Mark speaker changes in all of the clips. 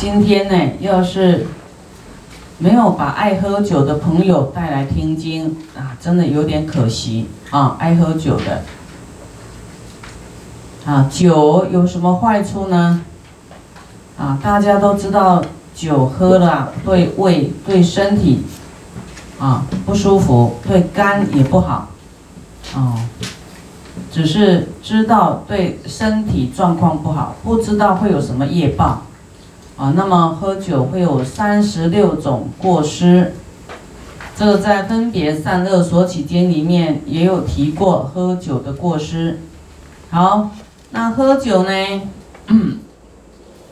Speaker 1: 今天呢，要是没有把爱喝酒的朋友带来听经啊，真的有点可惜啊。爱喝酒的啊，酒有什么坏处呢？啊，大家都知道，酒喝了对胃、对身体啊不舒服，对肝也不好，哦。只是知道对身体状况不好，不知道会有什么业报，啊，那么喝酒会有三十六种过失，这个在分别善恶所起经里面也有提过喝酒的过失。好，那喝酒呢？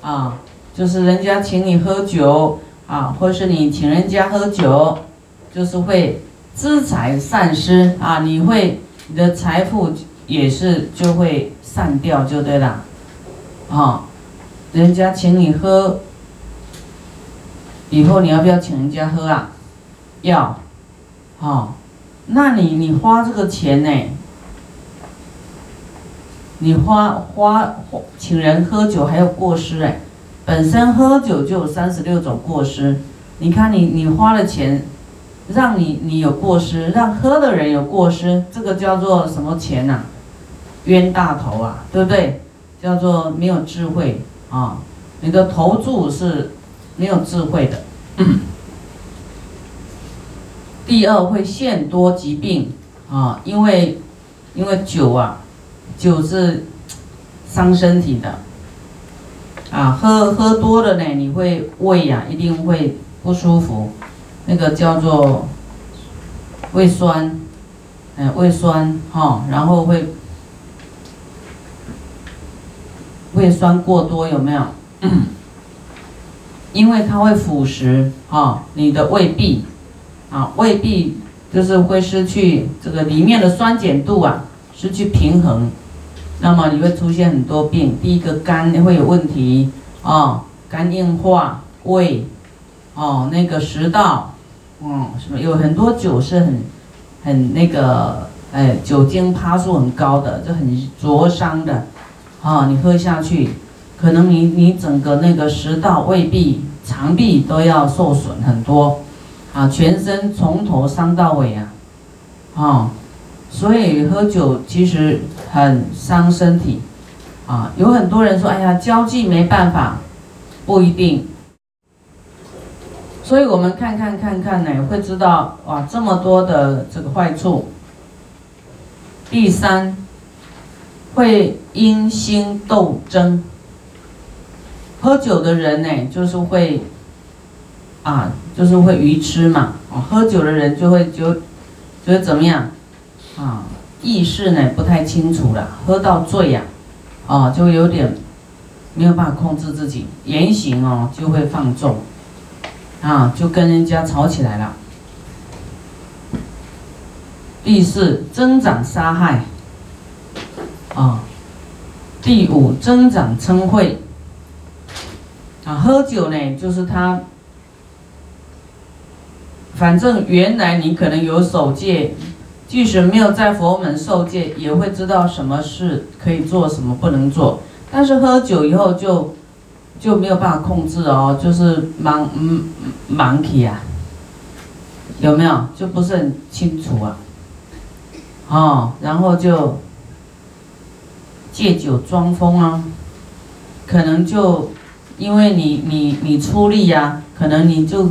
Speaker 1: 啊，就是人家请你喝酒啊，或是你请人家喝酒，就是会资财散失啊，你会你的财富。也是就会散掉，就对了，啊，人家请你喝，以后你要不要请人家喝啊？要，好，那你你花这个钱呢？你花花请人喝酒还有过失哎，本身喝酒就有三十六种过失，你看你你花了钱，让你你有过失，让喝的人有过失，这个叫做什么钱呐？冤大头啊，对不对？叫做没有智慧啊！你的投注是没有智慧的。第二会现多疾病啊，因为因为酒啊，酒是伤身体的啊，喝喝多了呢，你会胃呀一定会不舒服，那个叫做胃酸，哎，胃酸哈，然后会。胃酸过多有没有？因为它会腐蚀啊，你的胃壁啊，胃壁就是会失去这个里面的酸碱度啊，失去平衡，那么你会出现很多病。第一个肝会有问题啊，肝硬化，胃哦，那个食道，嗯，什么有很多酒是很很那个哎，酒精趴数很高的，就很灼伤的。啊，你喝下去，可能你你整个那个食道、胃壁、肠壁都要受损很多，啊，全身从头伤到尾啊，啊，所以喝酒其实很伤身体，啊，有很多人说，哎呀，交际没办法，不一定，所以我们看看看看呢，会知道哇，这么多的这个坏处。第三。会因心斗争，喝酒的人呢，就是会，啊，就是会愚痴嘛。哦，喝酒的人就会就，就是怎么样，啊，意识呢不太清楚了，喝到醉呀，啊，就有点没有办法控制自己，言行哦就会放纵，啊，就跟人家吵起来了。第四，增长杀害。啊，第五增长称慧。啊，喝酒呢，就是他，反正原来你可能有守戒，即使没有在佛门受戒，也会知道什么事可以做，什么不能做。但是喝酒以后就就没有办法控制哦，就是盲嗯盲体啊，有没有？就不是很清楚啊。哦，然后就。借酒装疯啊，可能就因为你你你出力呀，可能你就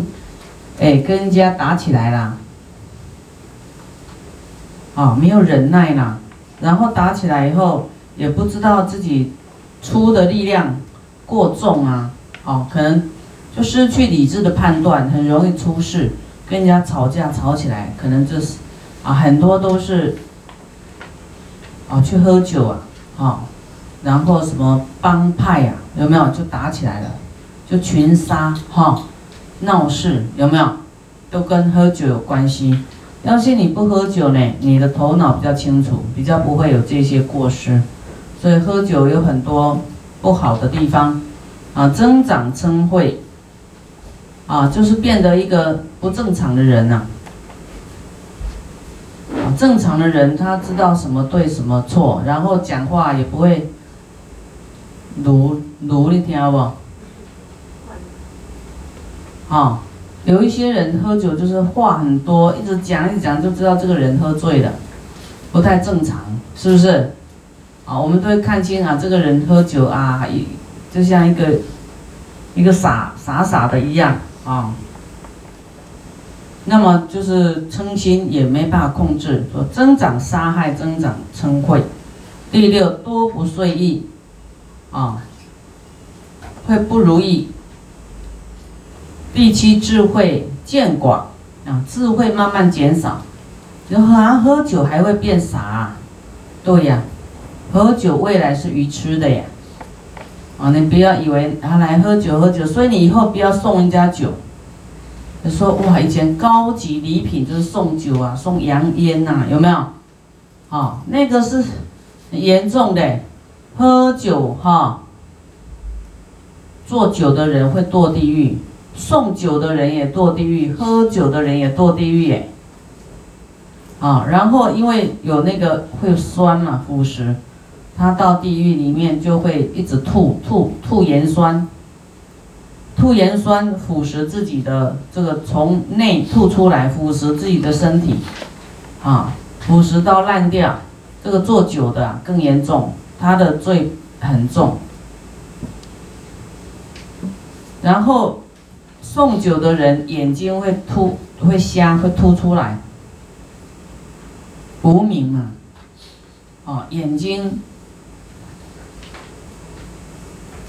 Speaker 1: 哎跟人家打起来啦，啊没有忍耐啦，然后打起来以后也不知道自己出的力量过重啊，哦可能就失去理智的判断，很容易出事，跟人家吵架吵起来，可能就是啊很多都是啊去喝酒啊。啊，然后什么帮派呀，有没有就打起来了，就群杀哈，闹事有没有？都跟喝酒有关系。要是你不喝酒呢，你的头脑比较清楚，比较不会有这些过失。所以喝酒有很多不好的地方啊，增长嗔恚啊，就是变得一个不正常的人呐。正常的人，他知道什么对什么错，然后讲话也不会，如如你听不？啊，有一些人喝酒就是话很多，一直讲一讲就知道这个人喝醉了，不太正常，是不是？啊，我们都会看清啊，这个人喝酒啊，一就像一个一个傻傻傻的一样啊。那么就是嗔心也没办法控制，说增长杀害，增长嗔恚。第六多不遂意，啊，会不如意。第七智慧渐广，啊，智慧慢慢减少，就喝喝酒还会变傻，对呀，喝酒未来是愚痴的呀，啊，你不要以为他来喝酒喝酒，所以你以后不要送人家酒。说哇，以前高级礼品就是送酒啊，送洋烟呐，有没有？啊，那个是很严重的，喝酒哈，做酒的人会堕地狱，送酒的人也堕地狱，喝酒的人也堕地狱耶。啊，然后因为有那个会酸嘛，腐蚀，他到地狱里面就会一直吐吐吐盐酸。吐盐酸腐蚀自己的这个从内吐出来腐蚀自己的身体，啊，腐蚀到烂掉。这个做酒的更严重，他的罪很重。然后送酒的人眼睛会突会瞎会凸出来，无名嘛，哦，眼睛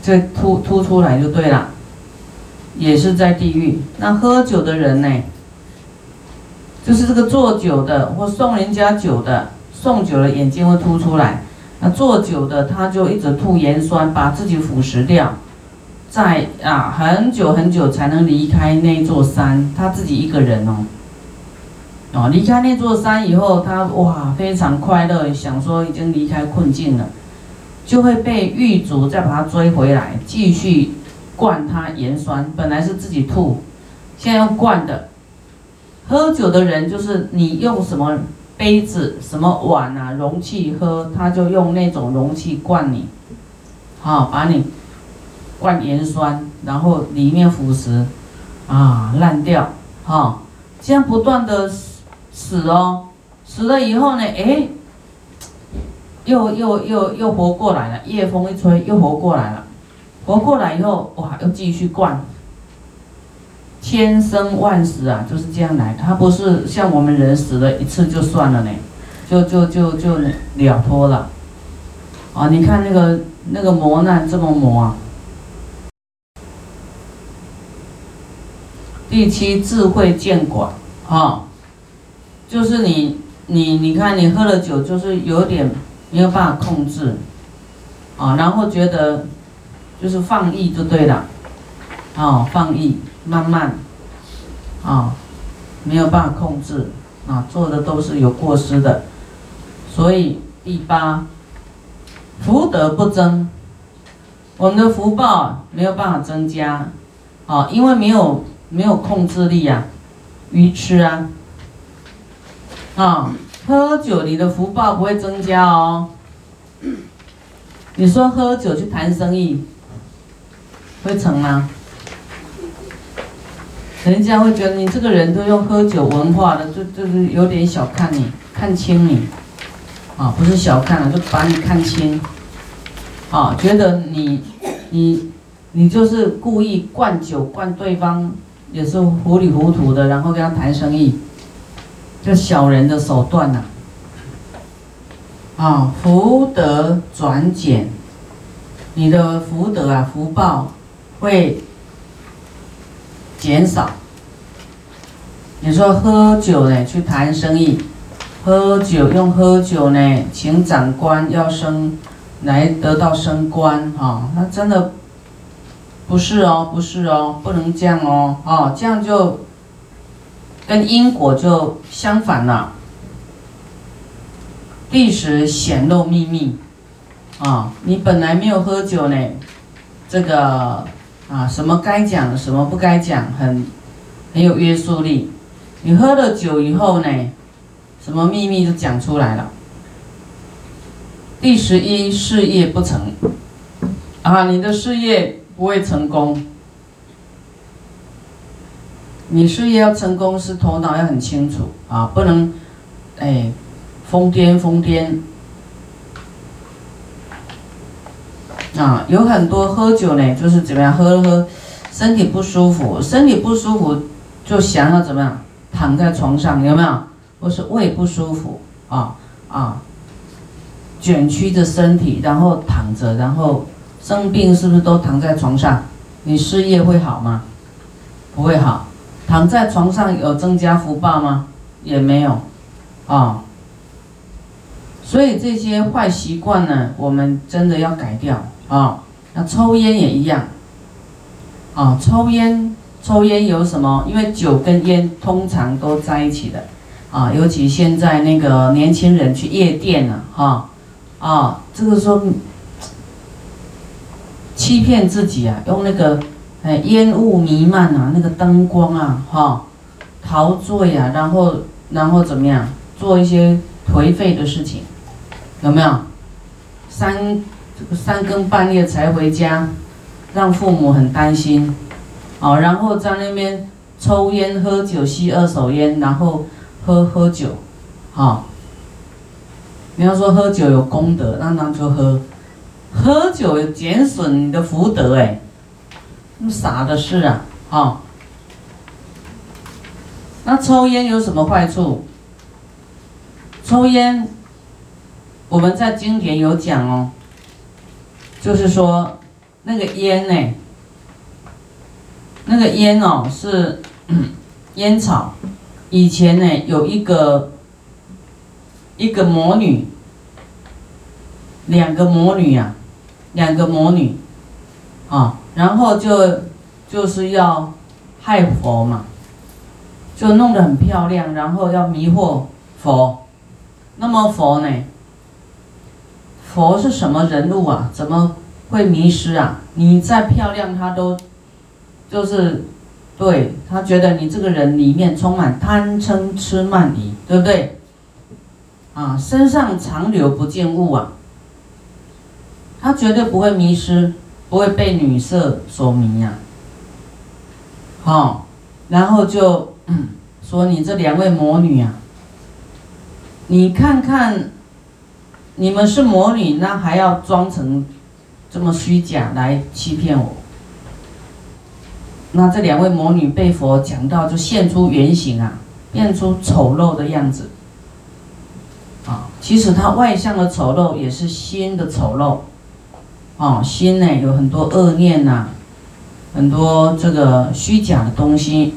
Speaker 1: 这凸凸出来就对了。也是在地狱。那喝酒的人呢？就是这个做酒的或送人家酒的，送酒的眼睛会凸出来。那做酒的他就一直吐盐酸，把自己腐蚀掉，在啊很久很久才能离开那座山。他自己一个人哦，哦离开那座山以后，他哇非常快乐，想说已经离开困境了，就会被狱卒再把他追回来，继续。灌他盐酸，本来是自己吐，现在用灌的。喝酒的人就是你用什么杯子、什么碗啊、容器喝，他就用那种容器灌你，好把你灌盐酸，然后里面腐蚀啊烂掉，好，这样不断的死哦，死了以后呢，哎，又又又又活过来了，夜风一吹又活过来了。活过来以后，哇，又继续灌，千生万死啊，就是这样来。他不是像我们人死了一次就算了呢，就就就就了脱了。啊，你看那个那个磨难这么磨啊。第七智慧见广，啊，就是你你你看你喝了酒，就是有点没有办法控制，啊，然后觉得。就是放逸就对了，哦，放逸，慢慢，啊，没有办法控制，啊，做的都是有过失的，所以第八，福德不增，我们的福报没有办法增加，啊，因为没有没有控制力呀，愚痴啊，啊，喝酒你的福报不会增加哦，你说喝酒去谈生意。会成吗？人家会觉得你这个人都用喝酒文化的，就就是有点小看你，看轻你，啊，不是小看了，就把你看轻，啊，觉得你你你就是故意灌酒灌对方，也是糊里糊涂的，然后跟他谈生意，就小人的手段呐，啊，福德转减，你的福德啊，福报。会减少。你说喝酒呢，去谈生意，喝酒用喝酒呢，请长官要升，来得到升官哈，那真的不是哦，不是哦，不能这样哦，哦，这样就跟因果就相反了。历史显露秘密啊，你本来没有喝酒呢，这个。啊，什么该讲，什么不该讲，很很有约束力。你喝了酒以后呢，什么秘密都讲出来了。第十一，事业不成，啊，你的事业不会成功。你事业要成功，是头脑要很清楚啊，不能，哎，疯癫疯癫。啊，有很多喝酒呢，就是怎么样喝了喝，身体不舒服，身体不舒服就想要怎么样躺在床上，有没有？或是胃不舒服啊啊，卷曲着身体，然后躺着，然后生病是不是都躺在床上？你事业会好吗？不会好。躺在床上有增加福报吗？也没有，啊。所以这些坏习惯呢，我们真的要改掉啊。那抽烟也一样，啊，抽烟抽烟有什么？因为酒跟烟通常都在一起的，啊，尤其现在那个年轻人去夜店了，哈，啊，这个时候欺骗自己啊，用那个。哎，烟雾弥漫啊，那个灯光啊，哈，陶醉啊，然后，然后怎么样，做一些颓废的事情，有没有？三三更半夜才回家，让父母很担心，哦，然后在那边抽烟喝酒吸二手烟，然后喝喝酒，哈，你要说喝酒有功德，那那就喝，喝酒有减损你的福德，哎。那傻的事啊，啊！那抽烟有什么坏处？抽烟，我们在经典有讲哦，就是说那个烟呢，那个烟哦是 烟草，以前呢有一个一个魔女，两个魔女呀，两个魔女，啊。然后就就是要害佛嘛，就弄得很漂亮，然后要迷惑佛。那么佛呢？佛是什么人物啊？怎么会迷失啊？你再漂亮，他都就是对他觉得你这个人里面充满贪嗔痴慢疑，对不对？啊，身上常留不见物啊，他绝对不会迷失。不会被女色所迷呀，好，然后就说你这两位魔女啊，你看看，你们是魔女，那还要装成这么虚假来欺骗我？那这两位魔女被佛讲到，就现出原形啊，变出丑陋的样子，啊，其实她外向的丑陋也是心的丑陋。哦，心呢有很多恶念呐，很多这个虚假的东西，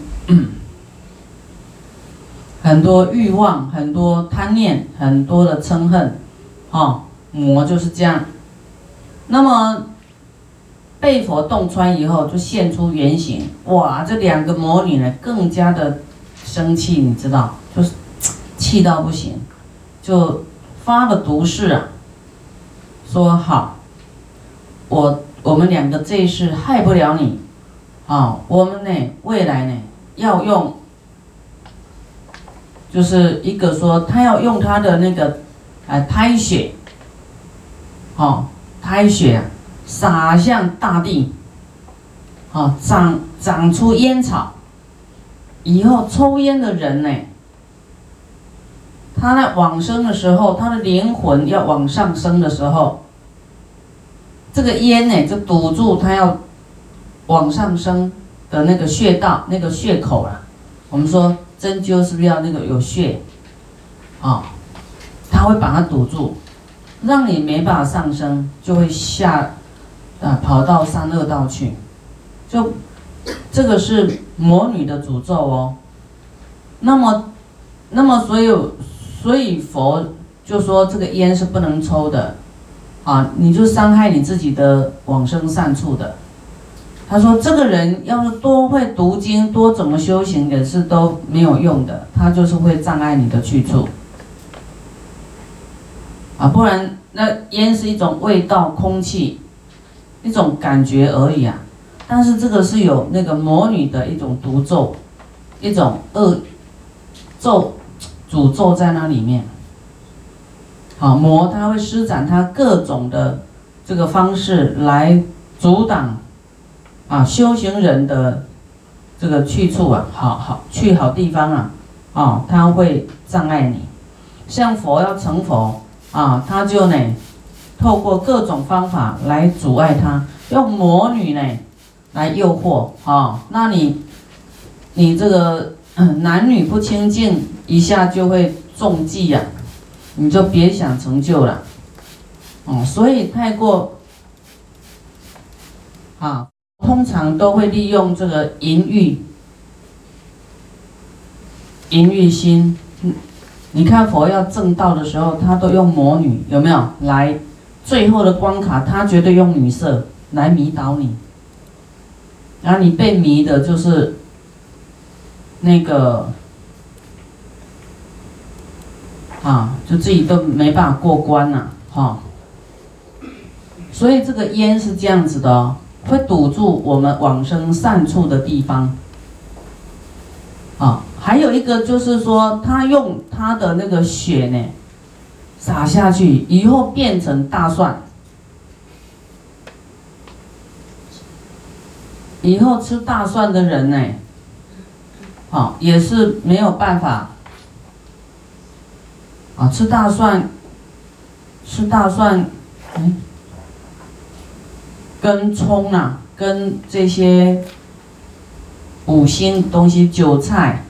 Speaker 1: 很多欲望，很多贪念，很多的嗔恨，哦，魔就是这样。那么被佛洞穿以后，就现出原形。哇，这两个魔女呢，更加的生气，你知道，就是气到不行，就发了毒誓啊，说好。我我们两个这一世害不了你，啊，我们呢未来呢要用，就是一个说他要用他的那个，啊胎血，哦胎血啊洒向大地，哦长长出烟草，以后抽烟的人呢，他在往生的时候，他的灵魂要往上升的时候。这个烟呢，就堵住他要往上升的那个穴道、那个穴口了。我们说针灸是不是要那个有穴啊？它会把它堵住，让你没办法上升，就会下啊跑到三恶道去。就这个是魔女的诅咒哦。那么，那么所以所以佛就说这个烟是不能抽的。啊，你就伤害你自己的往生善处的。他说，这个人要是多会读经，多怎么修行也是都没有用的，他就是会障碍你的去处。啊，不然那烟是一种味道、空气，一种感觉而已啊。但是这个是有那个魔女的一种毒咒，一种恶咒、诅咒在那里面。好魔，他会施展他各种的这个方式来阻挡啊修行人的这个去处啊，好好去好地方啊，啊，他会障碍你。像佛要成佛啊，他就呢，透过各种方法来阻碍他，用魔女呢来诱惑啊，那你你这个男女不清净，一下就会中计呀，你就别想成就了。哦，所以太过啊。通常都会利用这个淫欲、淫欲心。你看佛要正道的时候，他都用魔女，有没有？来，最后的关卡，他绝对用女色来迷倒你。然后你被迷的就是那个啊，就自己都没办法过关了，哈。所以这个烟是这样子的哦。会堵住我们往生善处的地方，啊，还有一个就是说，他用他的那个血呢，洒下去以后变成大蒜，以后吃大蒜的人呢，好，也是没有办法，啊，吃大蒜，吃大蒜，嗯。跟葱啊，跟这些五星东西，韭菜、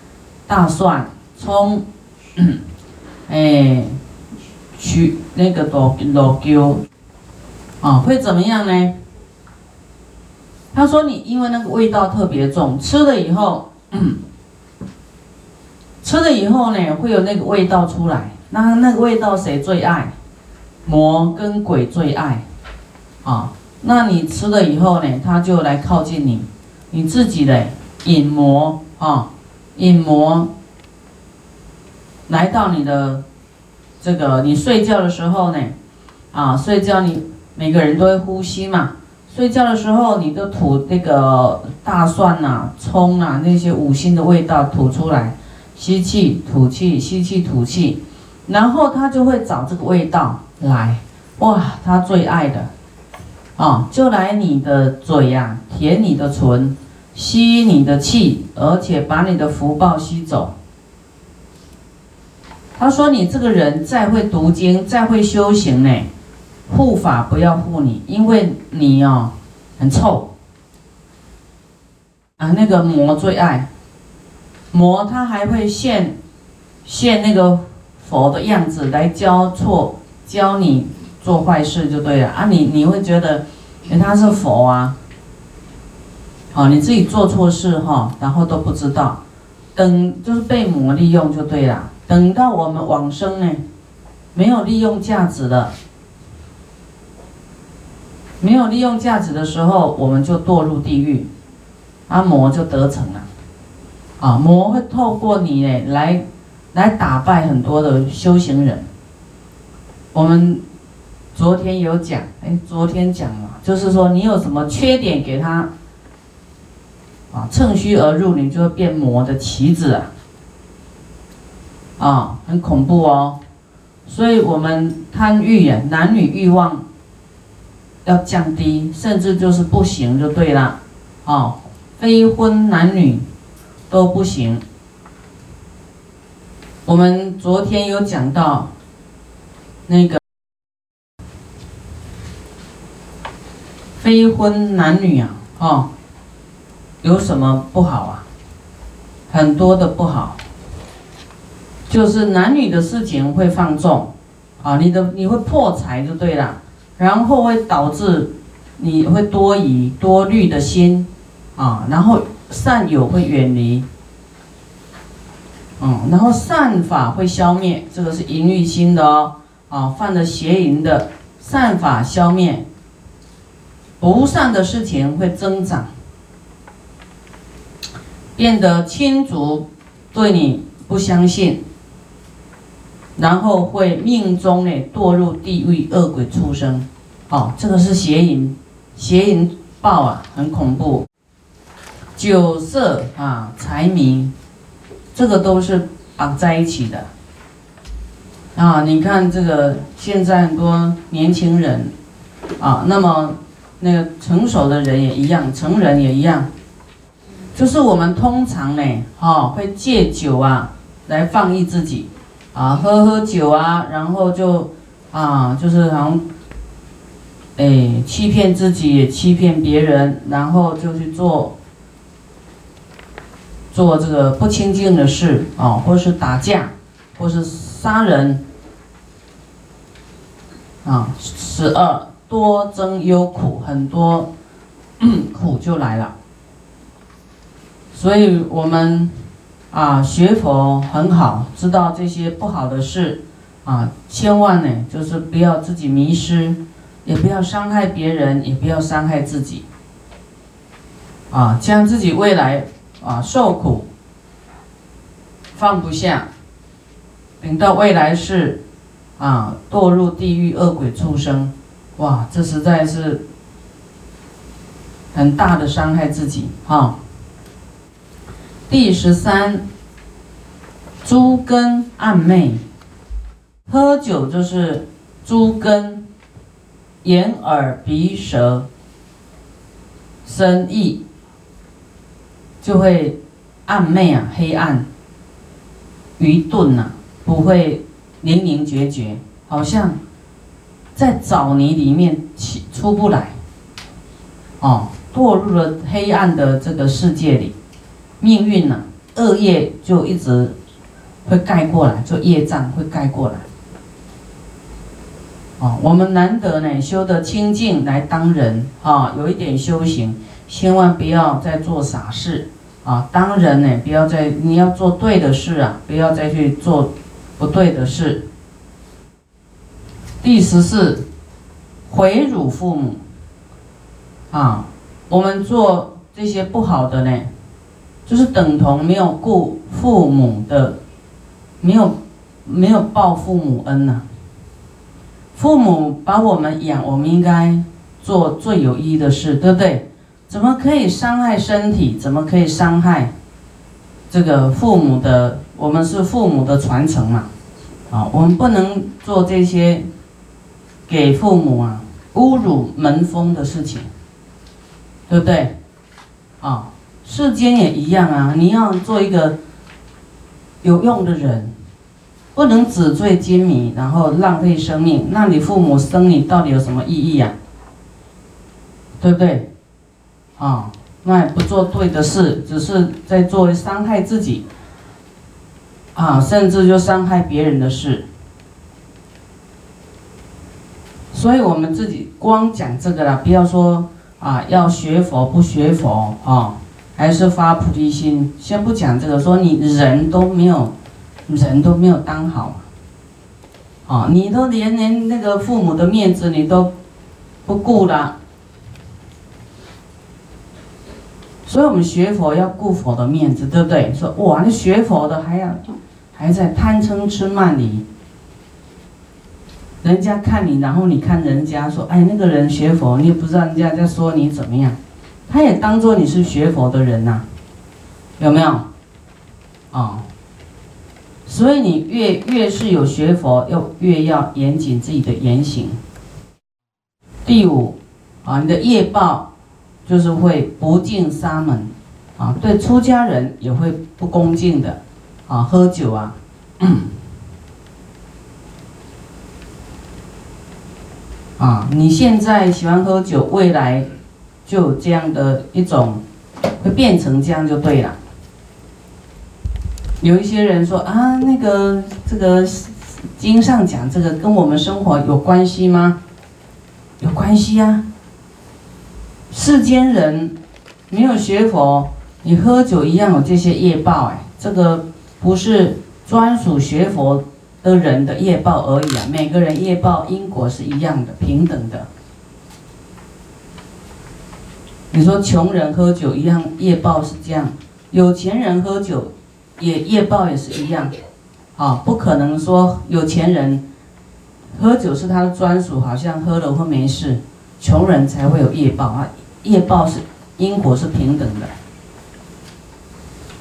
Speaker 1: 大蒜、葱，哎，去那个罗罗椒，啊，会怎么样呢？他说你因为那个味道特别重，吃了以后，吃了以后呢，会有那个味道出来。那那个味道谁最爱？魔跟鬼最爱，啊。那你吃了以后呢，他就来靠近你，你自己的引魔啊，引魔来到你的这个你睡觉的时候呢，啊，睡觉你每个人都会呼吸嘛，睡觉的时候你都吐那个大蒜呐、葱啊那些五辛的味道吐出来，吸气吐气，吸气吐气，然后他就会找这个味道来，哇，他最爱的。啊，就来你的嘴呀，舔你的唇，吸你的气，而且把你的福报吸走。他说：“你这个人再会读经，再会修行呢，护法不要护你，因为你哦很臭。啊，那个魔最爱魔，他还会现现那个佛的样子来教错教你。”做坏事就对了啊！你你会觉得，因为他是佛啊，好，你自己做错事哈，然后都不知道，等就是被魔利用就对了。等到我们往生呢，没有利用价值了，没有利用价值的时候，我们就堕入地狱，阿魔就得逞了，啊，魔会透过你呢来来打败很多的修行人，我们。昨天有讲，哎，昨天讲了，就是说你有什么缺点给他，啊，趁虚而入，你就会变魔的棋子啊，啊，很恐怖哦。所以，我们贪欲呀，男女欲望要降低，甚至就是不行就对了，啊，非婚男女都不行。我们昨天有讲到那个。非婚男女啊，哦，有什么不好啊？很多的不好，就是男女的事情会放纵，啊，你的你会破财就对了，然后会导致你会多疑多虑的心，啊，然后善友会远离，嗯，然后善法会消灭，这个是淫欲心的哦，啊，犯了邪淫的善法消灭。不善的事情会增长，变得亲族对你不相信，然后会命中呢堕入地狱恶鬼出生，哦，这个是邪淫，邪淫报啊，很恐怖。酒色啊，财迷，这个都是绑在一起的。啊，你看这个现在很多年轻人，啊，那么。那个成熟的人也一样，成人也一样，就是我们通常呢，哈，会借酒啊来放逸自己，啊，喝喝酒啊，然后就啊，就是好像，哎，欺骗自己，也欺骗别人，然后就去做做这个不清净的事啊，或是打架，或是杀人，啊，十二多增忧苦，很多苦就来了。所以我们啊学佛很好，知道这些不好的事啊，千万呢就是不要自己迷失，也不要伤害别人，也不要伤害自己。啊，将自己未来啊受苦放不下，等到未来世啊堕入地狱恶鬼畜生，哇，这实在是很大的伤害自己哈。第十三，猪根暗昧，喝酒就是猪根，眼耳鼻舌。生意，就会暗昧啊，黑暗，愚钝呐，不会灵灵觉觉，好像在沼泥里面起出不来，哦，堕入了黑暗的这个世界里。命运呐，恶业就一直会盖过来，就业障会盖过来。哦，我们难得呢修得清净来当人啊，有一点修行，千万不要再做傻事啊！当人呢，不要再你要做对的事啊，不要再去做不对的事。第十四，毁辱父母啊，我们做这些不好的呢。就是等同没有顾父母的，没有没有报父母恩呐。父母把我们养，我们应该做最有意义的事，对不对？怎么可以伤害身体？怎么可以伤害这个父母的？我们是父母的传承嘛，啊，我们不能做这些给父母啊侮辱门风的事情，对不对？啊。世间也一样啊！你要做一个有用的人，不能纸醉金迷，然后浪费生命。那你父母生你到底有什么意义呀？对不对？啊，那不做对的事，只是在做伤害自己啊，甚至就伤害别人的事。所以我们自己光讲这个了，不要说啊，要学佛不学佛啊。还是发菩提心，先不讲这个，说你人都没有，人都没有当好，啊，你都连连那个父母的面子你都不顾了，所以我们学佛要顾佛的面子，对不对？说哇，你学佛的还要还在贪嗔痴慢疑，人家看你，然后你看人家，说哎，那个人学佛，你也不知道人家在说你怎么样。他也当做你是学佛的人呐，有没有？啊，所以你越越是有学佛，要越要严谨自己的言行。第五，啊，你的业报就是会不敬沙门，啊，对出家人也会不恭敬的，啊，喝酒啊，啊，你现在喜欢喝酒，未来。就有这样的一种，会变成这样就对了。有一些人说啊，那个这个经上讲这个跟我们生活有关系吗？有关系呀。世间人没有学佛，你喝酒一样有这些业报哎，这个不是专属学佛的人的业报而已啊，每个人业报因果是一样的，平等的。你说穷人喝酒一样业报是这样，有钱人喝酒也业报也是一样，啊，不可能说有钱人喝酒是他的专属，好像喝了会没事，穷人才会有业报啊，业报是因果是平等的。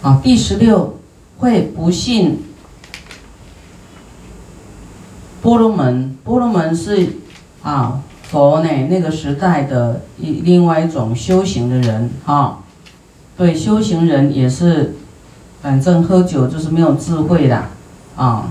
Speaker 1: 啊，第十六会不信波罗门，波罗门是啊。佛呢？那个时代的一另外一种修行的人，啊，对修行人也是，反正喝酒就是没有智慧的，啊。